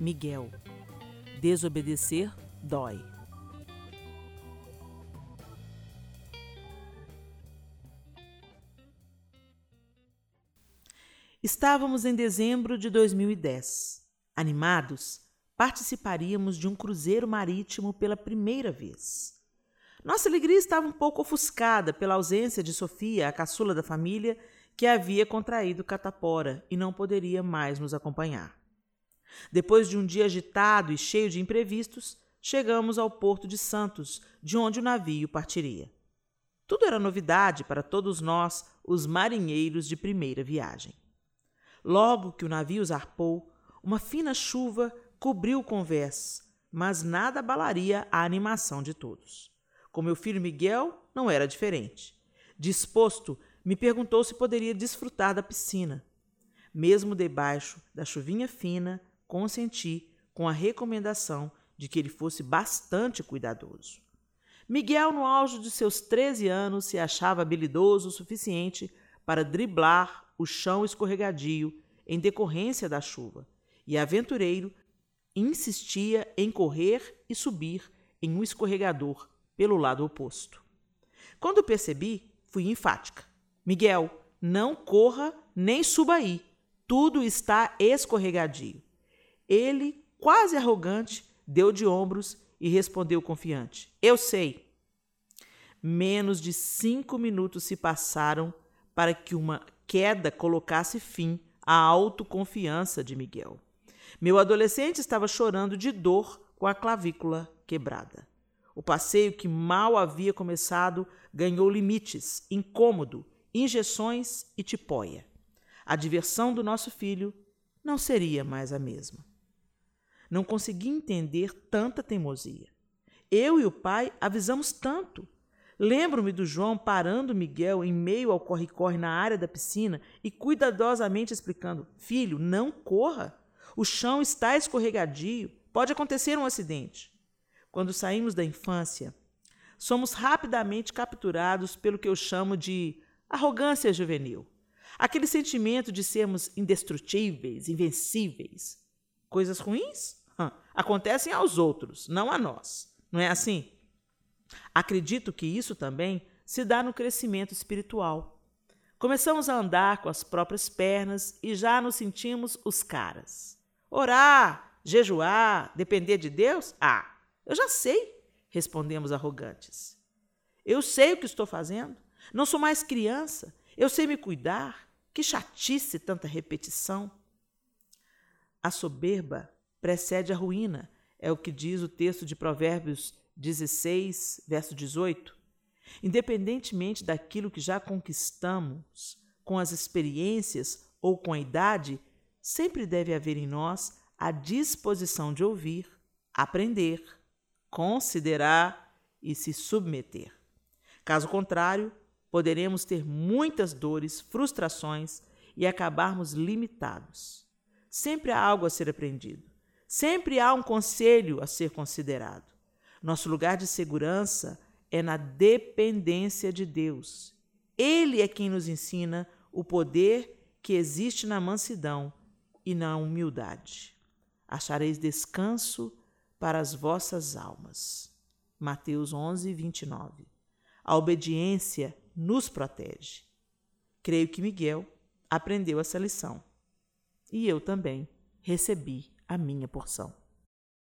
Miguel. Desobedecer dói. Estávamos em dezembro de 2010. Animados, participaríamos de um cruzeiro marítimo pela primeira vez. Nossa alegria estava um pouco ofuscada pela ausência de Sofia, a caçula da família, que havia contraído catapora e não poderia mais nos acompanhar. Depois de um dia agitado e cheio de imprevistos, chegamos ao porto de Santos, de onde o navio partiria. Tudo era novidade para todos nós, os marinheiros de primeira viagem. Logo que o navio zarpou, uma fina chuva cobriu o convés, mas nada abalaria a animação de todos. Com meu filho Miguel, não era diferente. Disposto, me perguntou se poderia desfrutar da piscina. Mesmo debaixo da chuvinha fina, consenti com a recomendação de que ele fosse bastante cuidadoso. Miguel, no auge de seus 13 anos, se achava habilidoso o suficiente para driblar o chão escorregadio em decorrência da chuva, e aventureiro insistia em correr e subir em um escorregador pelo lado oposto. Quando percebi, fui enfática. Miguel, não corra nem suba aí. Tudo está escorregadio. Ele, quase arrogante, deu de ombros e respondeu confiante: Eu sei. Menos de cinco minutos se passaram para que uma queda colocasse fim à autoconfiança de Miguel. Meu adolescente estava chorando de dor com a clavícula quebrada. O passeio que mal havia começado ganhou limites, incômodo, injeções e tipóia. A diversão do nosso filho não seria mais a mesma. Não consegui entender tanta teimosia. Eu e o pai avisamos tanto. Lembro-me do João parando Miguel em meio ao corre-corre na área da piscina e cuidadosamente explicando: Filho, não corra. O chão está escorregadio. Pode acontecer um acidente. Quando saímos da infância, somos rapidamente capturados pelo que eu chamo de arrogância juvenil. Aquele sentimento de sermos indestrutíveis, invencíveis. Coisas ruins? Acontecem aos outros, não a nós. Não é assim? Acredito que isso também se dá no crescimento espiritual. Começamos a andar com as próprias pernas e já nos sentimos os caras. Orar, jejuar, depender de Deus? Ah, eu já sei, respondemos arrogantes. Eu sei o que estou fazendo. Não sou mais criança. Eu sei me cuidar. Que chatice tanta repetição. A soberba precede a ruína, é o que diz o texto de Provérbios 16, verso 18. Independentemente daquilo que já conquistamos, com as experiências ou com a idade, sempre deve haver em nós a disposição de ouvir, aprender, considerar e se submeter. Caso contrário, poderemos ter muitas dores, frustrações e acabarmos limitados. Sempre há algo a ser aprendido. Sempre há um conselho a ser considerado. Nosso lugar de segurança é na dependência de Deus. Ele é quem nos ensina o poder que existe na mansidão e na humildade. Achareis descanso para as vossas almas. Mateus 11, 29. A obediência nos protege. Creio que Miguel aprendeu essa lição. E eu também recebi a minha porção.